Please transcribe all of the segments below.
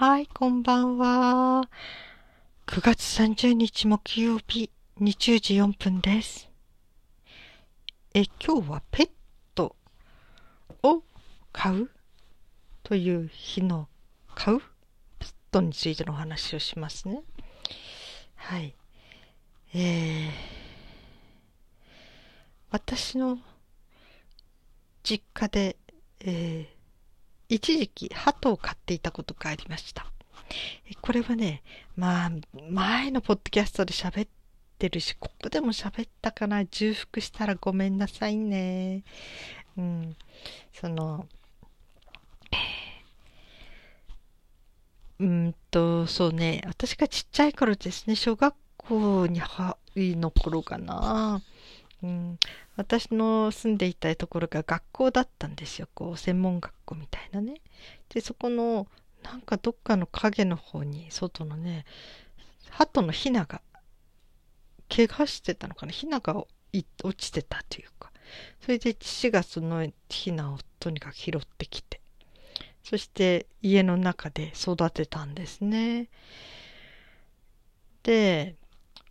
はい、こんばんは。9月30日木曜日、20時4分です。え、今日はペットを飼うという日の買うペットについてのお話をしますね。はい。えー、私の実家で、えー一時期鳩を飼っていたことがありました。これはね、まあ、前のポッドキャストで喋ってるし、ここでも喋ったかな。重複したらごめんなさいね。うん。その、うんと、そうね、私がちっちゃい頃ですね、小学校には、の頃かな。うん、私の住んでいたところが学校だったんですよ。こう専門学校みたいなね。でそこのなんかどっかの影の方に外のね鳩のヒナが怪我してたのかな。ヒナが落ちてたというか。それで父がそのヒナをとにかく拾ってきて。そして家の中で育てたんですね。で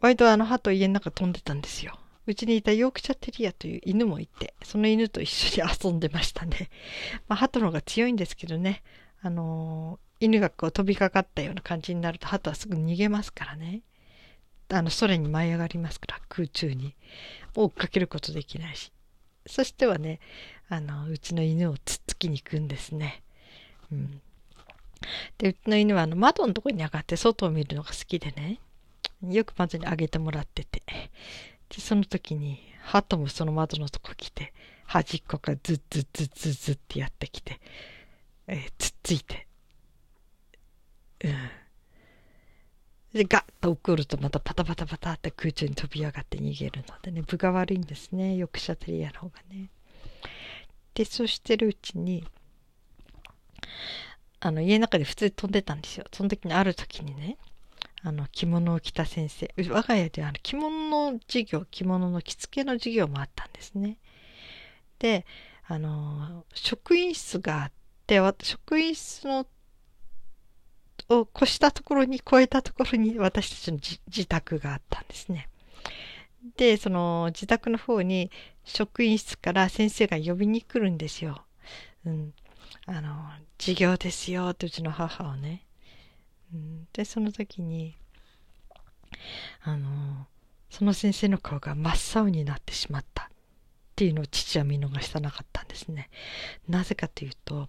割とあの鳩家の中飛んでたんですよ。うちにいたヨークシャテリアという犬もいて、その犬と一緒に遊んでましたね。まあ、鳩の方が強いんですけどね、あのー、犬がこう飛びかかったような感じになると、鳩はすぐ逃げますからね。あの、空に舞い上がりますから、空中に。追っかけることできないし。そしてはね、あの、うちの犬をつっつきに行くんですね。うん。で、うちの犬はあの窓のところに上がって外を見るのが好きでね、よく窓に上げてもらってて、で、その時に、鳩もその窓のとこ来て、端っこからズッズッズッズッズッってやってきて、えー、つっついて、うん。で、ガッと怒るとまたパタパタパタって空中に飛び上がって逃げるのでね、分が悪いんですね、ヨクシャテリアの方がね。で、そうしてるうちに、あの、家の中で普通に飛んでたんですよ。その時にある時にね、あの、着物を着た先生。我が家では着物の授業、着物の着付けの授業もあったんですね。で、あの、職員室があって、職員室のを越したところに、越えたところに私たちの自宅があったんですね。で、その自宅の方に職員室から先生が呼びに来るんですよ。うん。あの、授業ですよってうちの母をね。でその時にあのその先生の顔が真っ青になってしまったっていうのを父は見逃したなかったんですね。なぜかというと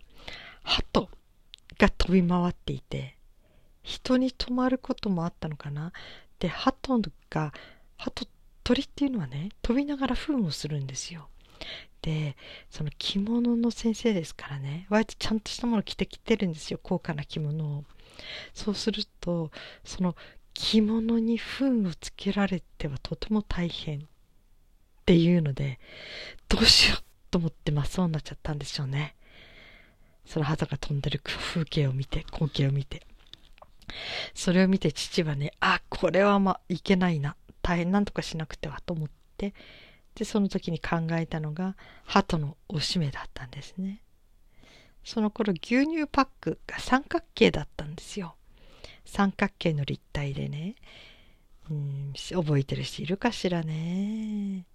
鳩が飛び回っていて人に止まることもあったのかな？で鳩が鳩鳥っていうのはね飛びながら糞をするんですよ。でその着物の先生ですからね割とちゃんとしたもの着てきてるんですよ。高価な着物を。そうするとその着物に糞をつけられてはとても大変っていうのでどうしようと思って真っ青になっちゃったんでしょうね。その肌が飛んでる風景を見て光景を見て。それを見て父はねあこれはまあいけないな。大変なんとかしなくてはと思って。でその時に考えたのが鳩のおしめだったんですね。その頃牛乳パックが三角形だったんですよ。三角形の立体でね。うん、覚えてる人いるかしらね。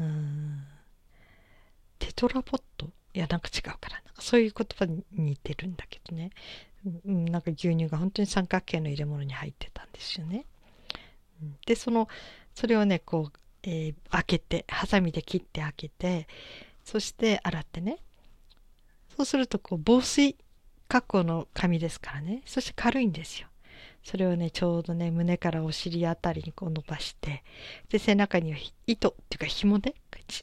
うん。テトラポット？いや、なんか違うから。なそういう言葉に似てるんだけどね。うん、なんか牛乳が本当に三角形の入れ物に入ってたんですよね。で、その、それをね、こう、えー、開けて、ハサミで切って開けて、そして洗ってね、そうするとこう防水加工の紙ですからね。そして軽いんですよ。それをね、ちょうどね、胸からお尻あたりにこう伸ばして、で、背中には糸っていうか紐で、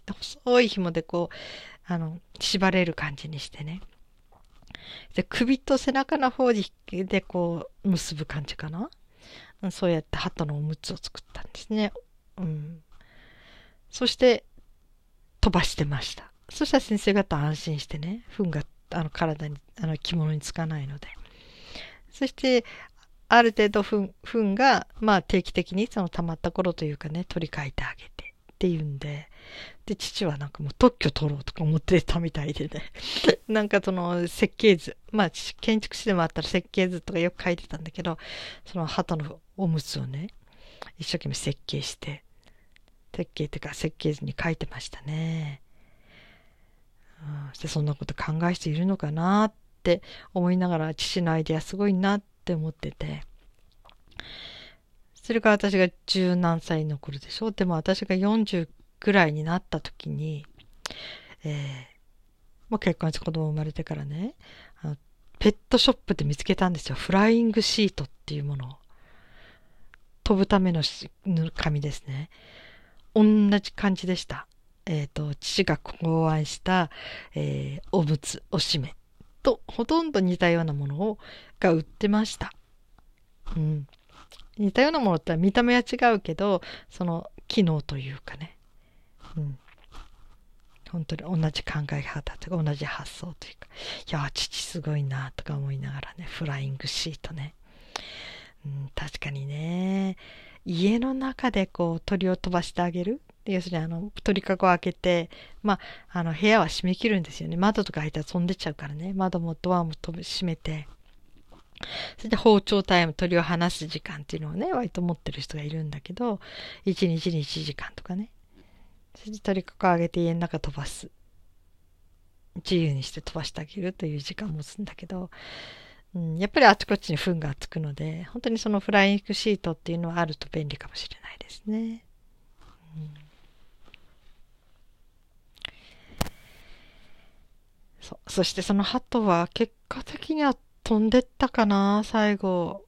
細い紐でこう、あの、縛れる感じにしてね。で、首と背中の方でこう、結ぶ感じかな。そうやって鳩のおむつを作ったんですね。うん。そして、飛ばしてました。そしたら先生方安心してね、糞があの体に、あの着物につかないので。そして、ある程度糞糞が、まあ定期的にその溜まった頃というかね、取り替えてあげてって言うんで、で、父はなんかもう特許取ろうとか思ってたみたいでね。なんかその設計図。まあ、建築士でもあったら設計図とかよく書いてたんだけど、その鳩のおむつをね、一生懸命設計して、設計っていうか設計図に書いてましたね。うん、でそんなこと考える人いるのかなって思いながら父のアイデアすごいなって思ってて。それから私が十何歳の頃でしょ？うでも私が40ぐらいになった時に、えー、もう結婚して子供生まれてからね、あのペットショップで見つけたんですよ。フライングシートっていうものを。飛ぶための紙ですね。同じ感じでした。えっ、ー、と、父が考案した、えー、おむつ、おしめとほとんど似たようなものをが売ってました。うん。似たようなものって見た目は違うけど、その機能というかね。うん。本当に同じ考え方とか同じ発想というか、いや、父すごいなとか思いながらね、フライングシートね。うん、確かにね、家の中でこう鳥を飛ばしてあげる要するにあの鳥かごを開けて、まあ、あの部屋は閉め切るんですよね。窓とか開いたら飛んでっちゃうからね。窓もドアも閉めて。それで包丁タイム、鳥を離す時間っていうのをね、割と持ってる人がいるんだけど、1日に1時間とかね。それで鳥かごを上げて家の中飛ばす。自由にして飛ばしてあげるという時間を持つんだけど、うん、やっぱりあちこちに糞がつくので、本当にそのフライングシートっていうのはあると便利かもしれないですね。うん、そしてその鳩は結果的には飛んでったかな、最後。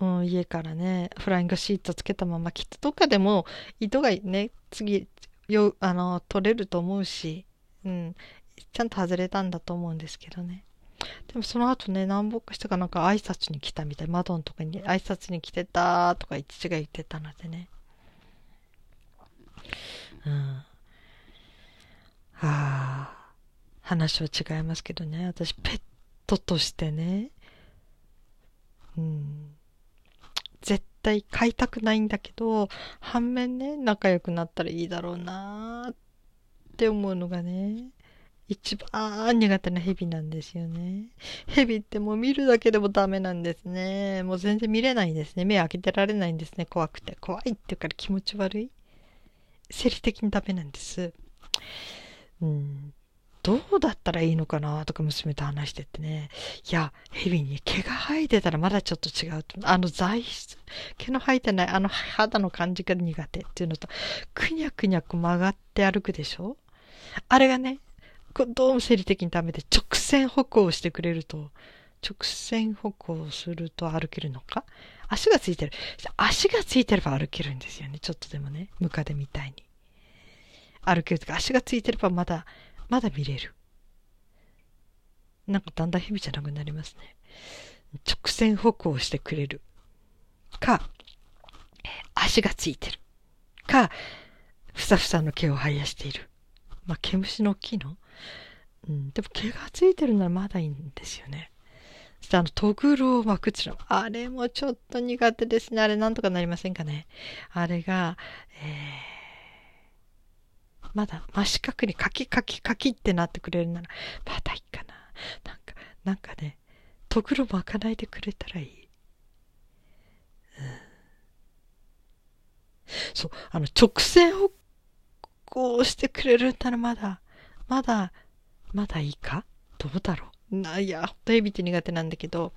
うん、家からね、フライングシートつけたまま、きっとどっかでも糸がね、次、よ、あの、取れると思うし、うん、ちゃんと外れたんだと思うんですけどね。でもその後ね、南北してかなんか挨拶に来たみたい。窓のとこに挨拶に来てたとか父が言ってたのでね。うん。はあ、話は違いますけどね。私、ペットとしてね、うん、絶対飼いたくないんだけど、反面ね、仲良くなったらいいだろうなって思うのがね、一番苦手な蛇なんですよね。蛇ってもう見るだけでもダメなんですね。もう全然見れないんですね。目開けてられないんですね。怖くて。怖いって言うから気持ち悪い。生理的にダメなんです。うん。どうだったらいいのかなとか娘と話しててね。いや、蛇に毛が生えてたらまだちょっと違うと。あの材質、毛の生えてないあの肌の感じが苦手っていうのと、くにゃくにゃく曲がって歩くでしょ？あれがね、どうも生理的にダメで直線歩行してくれると、直線歩行すると歩けるのか？足がついてる。足がついてれば歩けるんですよね。ちょっとでもね。ムカデみたいに。歩けるとか、足がついてればまだまだ見れる。なんかだんだん蛇じゃなくなりますね。直線歩行してくれる。か、足がついてる。か、ふさふさの毛を生やしている。まあ、毛虫の大きいの？うん、でも毛がついてるならまだいいんですよね。そしてあの、トグロを巻くっていうのはあれもちょっと苦手ですね。あれなんとかなりませんかね。あれが、えーまだ真四角にカキカキカキってなってくれるなら、まだいいかな。なんか、なんかね、とぐろ巻かないでくれたらいい。うん、そう、あの、直線歩行してくれるならまだ、まだ、まだいいか？どうだろう？な、いや、ほんとエビって苦手なんだけど、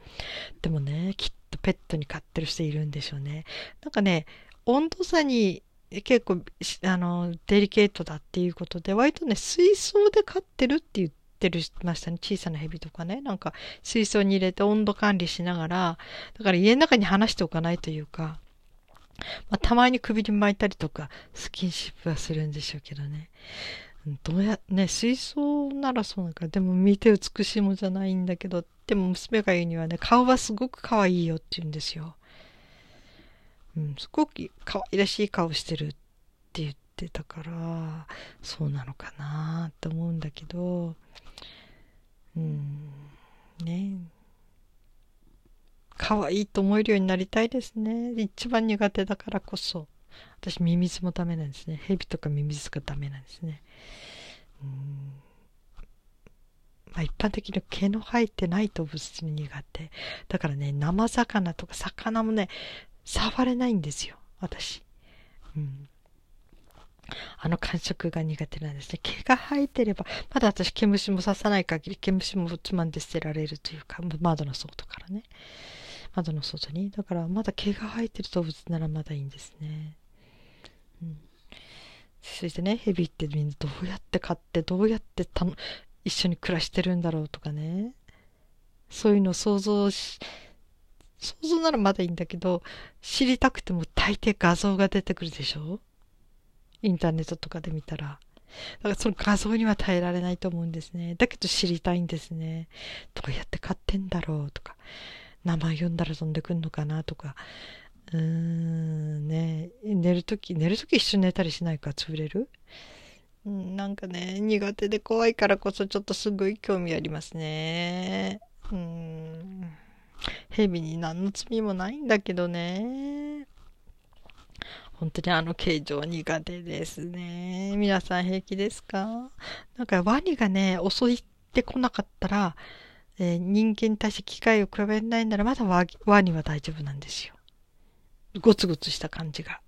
でもね、きっとペットに飼ってる人いるんでしょうね。なんかね、温度差に結構、あの、デリケートだっていうことで、割とね、水槽で飼ってるって言ってるましたね。小さな蛇とかね。なんか、水槽に入れて温度管理しながら、だから家の中に離しておかないというか、まあ、たまに首に巻いたりとか、スキンシップはするんでしょうけどね。どうや、ね、水槽ならそうなんか、でも見て美しいもんじゃないんだけど、でも娘が言うにはね、顔はすごく可愛いよって言うんですよ。うん、すごく可愛らしい顔してるって言ってたからそうなのかなって思うんだけどうんね可愛いと思えるようになりたいですね一番苦手だからこそ私、ミミズもダメなんですね。ヘビとかミミズがダメなんですね。うんまあ、一般的に毛の生えてない動物に苦手。だからね、生魚とか魚もね、触れないんですよ、私。うん。あの感触が苦手なんですね。毛が生えてれば、まだ私毛虫も刺さない限り毛虫もつまんで捨てられるというか、窓の外からね。窓の外に。だからまだ毛が生えてる動物ならまだいいんですね。うん。そしてね、蛇ってみんなどうやって飼って、どうやってたの一緒に暮らしてるんだろうとかね。そういうのを想像し、想像ならまだいいんだけど、知りたくても大抵画像が出てくるでしょ？インターネットとかで見たら。だからその画像には耐えられないと思うんですね。だけど知りたいんですね。どうやって買ってんだろうとか、名前読んだら飛んでくんのかなとか、うーん、ね、寝るとき、寝るとき一緒に寝たりしないか？潰れる？うん、なんかね、苦手で怖いからこそちょっとすごい興味ありますね。うん。蛇に何の罪もないんだけどね。本当にあの形状苦手ですね。皆さん平気ですか？なんかワニがね、襲ってこなかったら、えー、人間に対して機械を比べないならまだワワニは大丈夫なんですよ。ゴツゴツした感じが。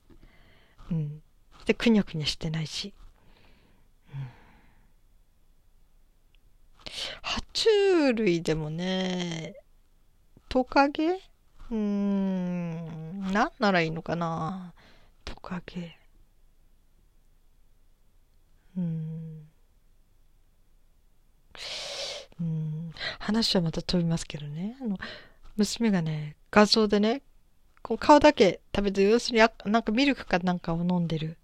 うん。で、くにゃくにゃしてないし。うん。爬虫類でもね、トカゲ？うーん、なんならいいのかな？トカゲ。うん。うん。話はまた飛びますけどね。あの、娘がね、画像でね、こう顔だけ食べて、要するにあなんかミルクかなんかを飲んでる。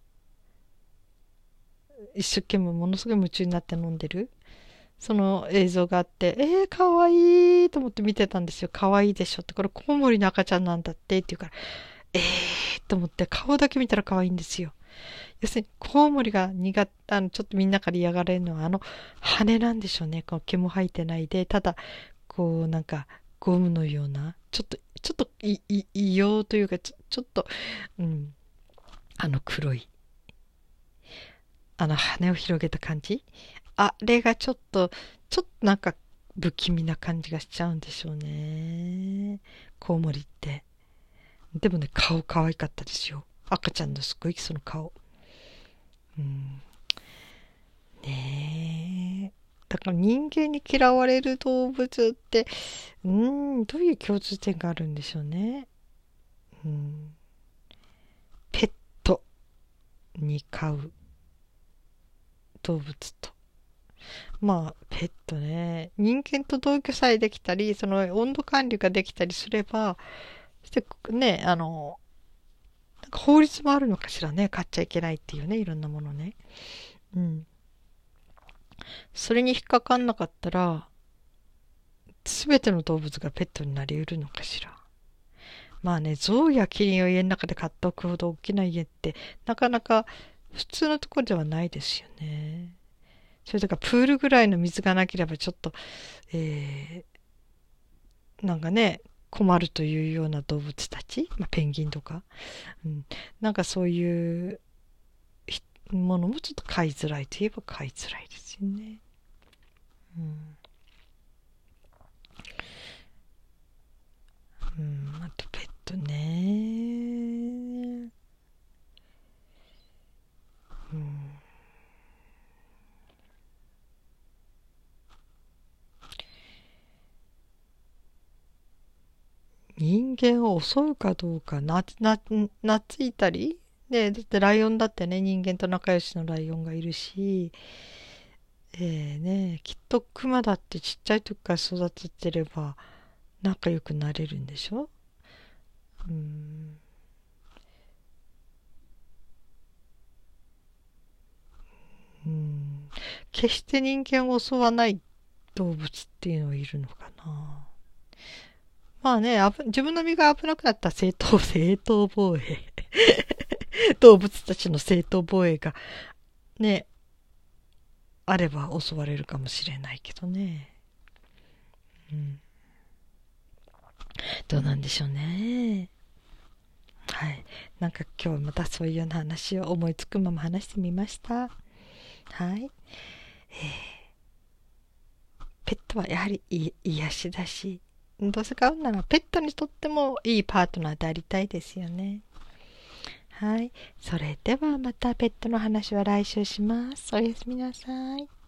一生懸命ものすごい夢中になって飲んでる。その映像があって、えー、かわいいと思って見てたんですよ。かわいいでしょって。これコウモリの赤ちゃんなんだってって言うから、えーと思って顔だけ見たら可愛いんですよ。要するにコウモリが苦手、あの、ちょっとみんなから嫌がれるのはあの羽なんでしょうね。こう毛も生えてないで、ただ、こうなんかゴムのような、ちょっと、ちょっと異様というか、ちょちょっと、うん、あの黒い、あの羽を広げた感じあれがちょっと、ちょっとなんか不気味な感じがしちゃうんでしょうね。コウモリって。でもね、顔可愛かったですよ。赤ちゃんのすっごいその顔。うん。ねえ。だから人間に嫌われる動物って、うん、どういう共通点があるんでしょうね。うん。ペットに飼う動物と。まあ、ペットね。人間と同居さえできたり、その温度管理ができたりすれば、してね、あの、なんか法律もあるのかしらね、買っちゃいけないっていうね、いろんなものね。うん。それに引っかかんなかったら、すべての動物がペットになり得るのかしら。まあね、象やキリンを家の中で買っておくほど大きな家って、なかなか普通のところではないですよね。それとかプールぐらいの水がなければちょっと、えー、なんかね、困るというような動物たち、まあ、ペンギンとか、うん、なんかそういうものもちょっと飼いづらいといえば飼いづらいですよね。うんあとペットね。うん。人間を襲うかどうか、な、な、懐いたりで、だってライオンだってね、人間と仲良しのライオンがいるし、えー、ね、きっとクマだってちっちゃい時から育ててれば仲良くなれるんでしょうん。うん。決して人間を襲わない動物っていうのはいるのかなまあね、自分の身が危なくなった正当、正当防衛 動物たちの正当防衛が、ね、あれば襲われるかもしれないけどね。うん。どうなんでしょうね。はい。なんか今日またそういうような話を思いつくまま話してみました。はい。えー、ペットはやはり癒しだし、どうせ買うならペットにとってもいいパートナーでありたいですよね。はい。それではまたペットの話は来週します。おやすみなさい。